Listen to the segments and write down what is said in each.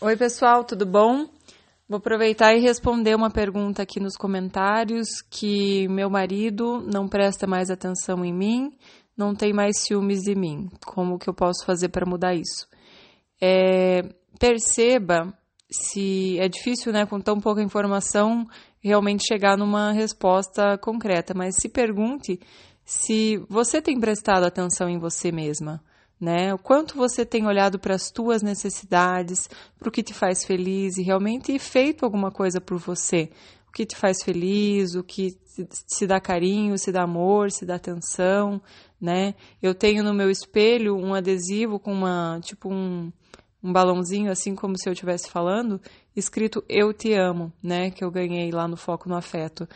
Oi, pessoal, tudo bom? Vou aproveitar e responder uma pergunta aqui nos comentários que meu marido não presta mais atenção em mim, não tem mais ciúmes de mim. Como que eu posso fazer para mudar isso? É, perceba se é difícil, né, com tão pouca informação, realmente chegar numa resposta concreta, mas se pergunte se você tem prestado atenção em você mesma né? O quanto você tem olhado para as tuas necessidades, para o que te faz feliz e realmente feito alguma coisa por você. O que te faz feliz, o que se dá carinho, se dá amor, se dá atenção, né? Eu tenho no meu espelho um adesivo com uma, tipo um, um balãozinho, assim como se eu estivesse falando, escrito Eu Te Amo, né? Que eu ganhei lá no Foco no Afeto.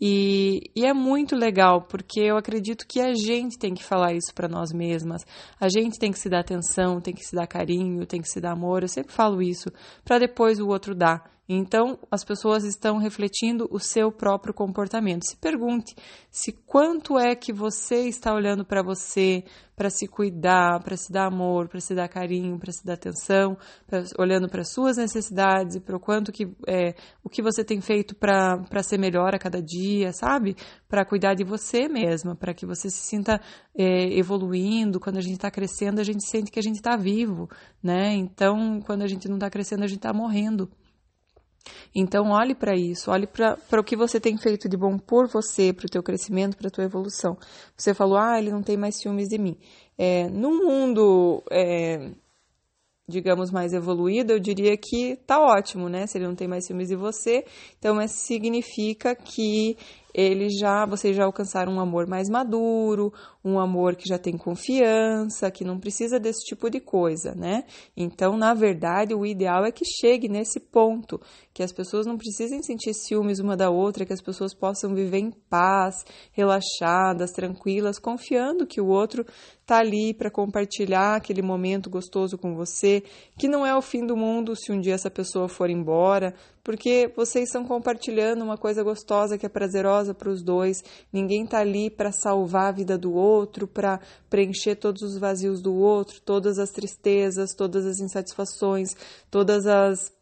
E, e, é muito legal, porque eu acredito que a gente tem que falar isso para nós mesmas. A gente tem que se dar atenção, tem que se dar carinho, tem que se dar amor. Eu sempre falo isso, para depois o outro dar. Então, as pessoas estão refletindo o seu próprio comportamento. Se pergunte se quanto é que você está olhando para você, para se cuidar, para se dar amor, para se dar carinho, para se dar atenção, pra, olhando para suas necessidades e para o quanto que é, o que você tem feito para ser melhor a cada dia, sabe? Para cuidar de você mesma, para que você se sinta é, evoluindo. Quando a gente está crescendo, a gente sente que a gente está vivo, né? Então, quando a gente não está crescendo, a gente está morrendo. Então, olhe para isso, olhe para o que você tem feito de bom por você, para o teu crescimento, para a tua evolução. Você falou, ah, ele não tem mais ciúmes de mim. É, num mundo, é, digamos, mais evoluído, eu diria que tá ótimo, né? Se ele não tem mais ciúmes de você, então isso significa que ele já, vocês já alcançaram um amor mais maduro, um amor que já tem confiança, que não precisa desse tipo de coisa, né? Então, na verdade, o ideal é que chegue nesse ponto, que as pessoas não precisem sentir ciúmes uma da outra, que as pessoas possam viver em paz, relaxadas, tranquilas, confiando que o outro tá ali para compartilhar aquele momento gostoso com você, que não é o fim do mundo se um dia essa pessoa for embora, porque vocês estão compartilhando uma coisa gostosa que é prazerosa para os dois. Ninguém está ali para salvar a vida do outro, para preencher todos os vazios do outro, todas as tristezas, todas as insatisfações, todas as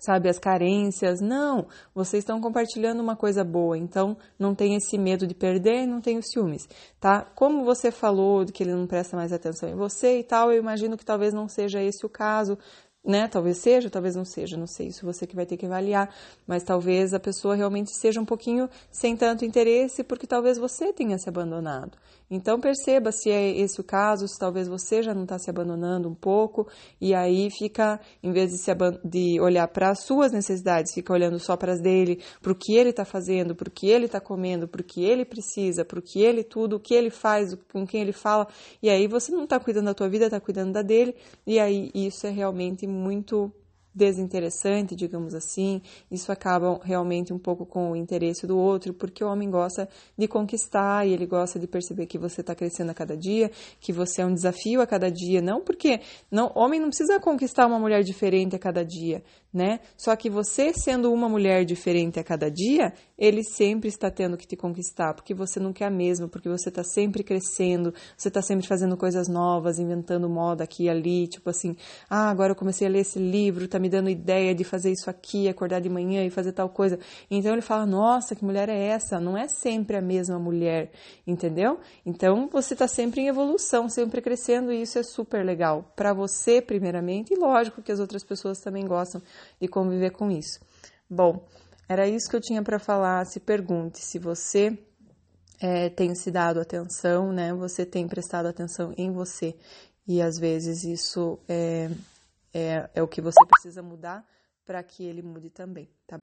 sabe, as carências. Não, vocês estão compartilhando uma coisa boa, então não tem esse medo de perder, não tem os ciúmes, tá? Como você falou que ele não presta mais atenção em você e tal, eu imagino que talvez não seja esse o caso, né? Talvez seja, talvez não seja, não sei, isso você que vai ter que avaliar, mas talvez a pessoa realmente seja um pouquinho sem tanto interesse, porque talvez você tenha se abandonado. Então perceba se é esse o caso, se talvez você já não está se abandonando um pouco, e aí fica, em vez de, se de olhar para as suas necessidades, fica olhando só para as dele, para o que ele está fazendo, para o que ele está comendo, para o que ele precisa, para o que ele tudo, o que ele faz, com quem ele fala, e aí você não está cuidando da tua vida, está cuidando da dele, e aí isso é realmente muito desinteressante, digamos assim. Isso acaba realmente um pouco com o interesse do outro, porque o homem gosta de conquistar e ele gosta de perceber que você está crescendo a cada dia, que você é um desafio a cada dia. Não porque não, homem não precisa conquistar uma mulher diferente a cada dia, né? Só que você sendo uma mulher diferente a cada dia, ele sempre está tendo que te conquistar, porque você não quer a mesma, porque você está sempre crescendo, você está sempre fazendo coisas novas, inventando moda aqui e ali, tipo assim, ah, agora eu comecei a ler esse livro, tá me dando ideia de fazer isso aqui, acordar de manhã e fazer tal coisa. Então ele fala, nossa, que mulher é essa? Não é sempre a mesma mulher, entendeu? Então você está sempre em evolução, sempre crescendo e isso é super legal para você primeiramente e lógico que as outras pessoas também gostam de conviver com isso. Bom, era isso que eu tinha para falar. Se pergunte se você é, tem se dado atenção, né? Você tem prestado atenção em você e às vezes isso é, é, é o que você precisa mudar para que ele mude também, tá?